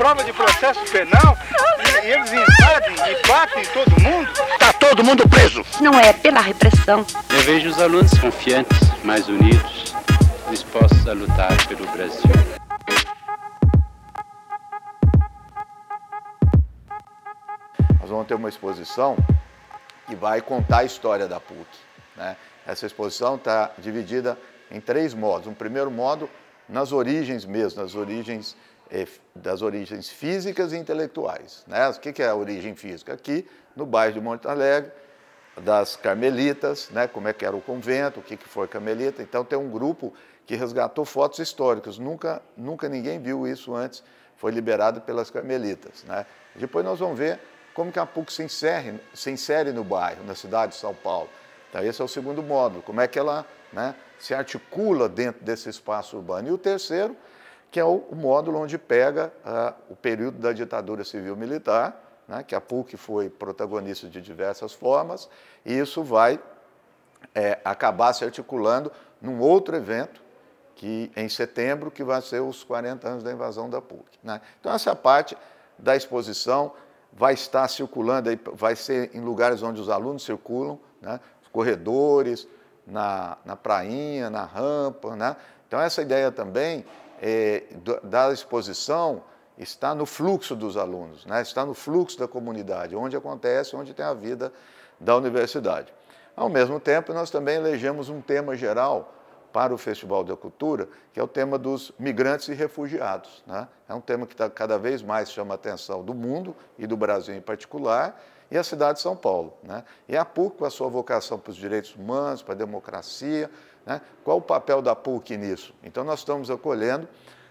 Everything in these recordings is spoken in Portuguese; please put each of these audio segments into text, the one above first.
forma de processo penal e, e eles invadem e batem todo mundo. Está todo mundo preso. Não é pela repressão. Eu vejo os alunos confiantes, mais unidos, dispostos a lutar pelo Brasil. Nós vamos ter uma exposição que vai contar a história da PUC. Né? Essa exposição está dividida em três modos. Um primeiro modo nas origens mesmo, nas origens das origens físicas e intelectuais. Né? O que é a origem física? Aqui no bairro de Monte Alegre, das Carmelitas, né? como é que era o convento, o que, que foi Carmelita. Então tem um grupo que resgatou fotos históricas. Nunca, nunca ninguém viu isso antes. Foi liberado pelas Carmelitas. Né? Depois nós vamos ver como que a PUC se insere, se insere no bairro, na cidade de São Paulo. Então esse é o segundo módulo. Como é que ela né, se articula dentro desse espaço urbano. E o terceiro, que é o, módulo onde pega uh, o período da ditadura civil-militar, né, que a PUC foi protagonista de diversas formas, e isso vai é, acabar se articulando num outro evento, que em setembro, que vai ser os 40 anos da invasão da PUC. Né? Então, essa parte da exposição vai estar circulando, vai ser em lugares onde os alunos circulam, né? corredores, na, na prainha, na rampa. Né? Então, essa ideia também é, da exposição está no fluxo dos alunos, né? está no fluxo da comunidade, onde acontece, onde tem a vida da universidade. Ao mesmo tempo, nós também elegemos um tema geral para o Festival da Cultura, que é o tema dos migrantes e refugiados. Né? É um tema que tá, cada vez mais chama a atenção do mundo e do Brasil em particular, e a cidade de São Paulo. Né? E a PUC, com a sua vocação para os direitos humanos, para a democracia, né? qual o papel da PUC nisso? Então, nós estamos acolhendo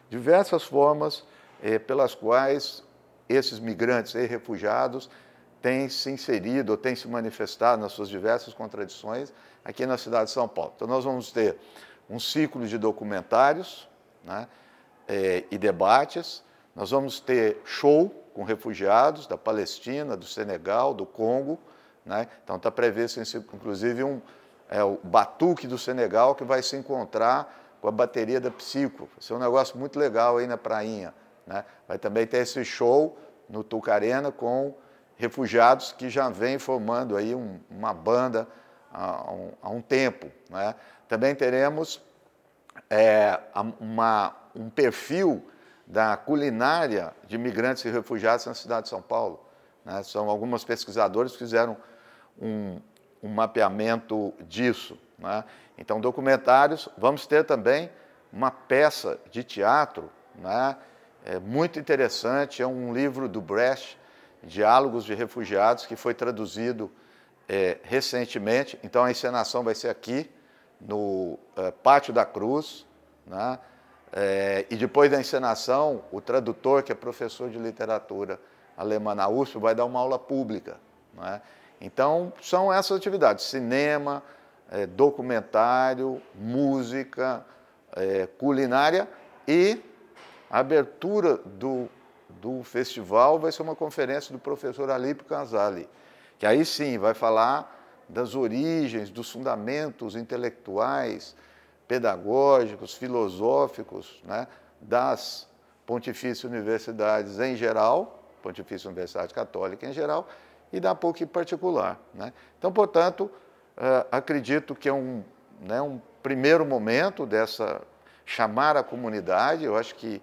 diversas formas eh, pelas quais esses migrantes e refugiados têm se inserido ou têm se manifestado nas suas diversas contradições aqui na cidade de São Paulo. Então, nós vamos ter um ciclo de documentários né, eh, e debates, nós vamos ter show com refugiados da Palestina, do Senegal, do Congo. Né? Então está previsto, inclusive, um, é, o batuque do Senegal que vai se encontrar com a bateria da Psico. Vai ser um negócio muito legal aí na prainha. Né? Vai também ter esse show no Tucarena com refugiados que já vem formando aí um, uma banda há um, há um tempo. Né? Também teremos é, uma, um perfil da culinária de imigrantes e refugiados na cidade de São Paulo. Né? São algumas pesquisadores que fizeram um, um mapeamento disso. Né? Então, documentários, vamos ter também uma peça de teatro, né? é muito interessante, é um livro do Brecht, Diálogos de Refugiados, que foi traduzido é, recentemente. Então, a encenação vai ser aqui, no é, Pátio da Cruz, né? É, e depois da encenação, o tradutor, que é professor de literatura alemã na USP, vai dar uma aula pública. É? Então, são essas atividades: cinema, é, documentário, música, é, culinária e a abertura do, do festival vai ser uma conferência do professor Alípio Casali, que aí sim vai falar das origens, dos fundamentos intelectuais, pedagógicos, filosóficos né, das Pontifícias Universidades em geral, Pontifícia Universidade Católica em geral, e da PUC particular. Né? Então, portanto, uh, acredito que é um, né, um primeiro momento dessa chamar a comunidade, eu acho que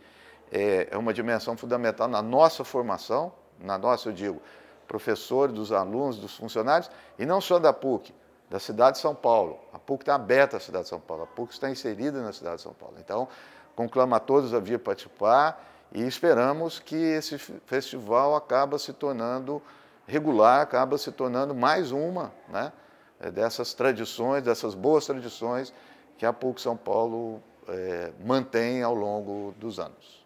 é, é uma dimensão fundamental na nossa formação, na nossa, eu digo, professores, dos alunos, dos funcionários, e não só da PUC, da cidade de São Paulo. A PUC está aberta à cidade de São Paulo, a PUC está inserida na cidade de São Paulo. Então, conclama a todos a vir participar e esperamos que esse festival acaba se tornando regular, acaba se tornando mais uma né, dessas tradições, dessas boas tradições que a PUC São Paulo é, mantém ao longo dos anos.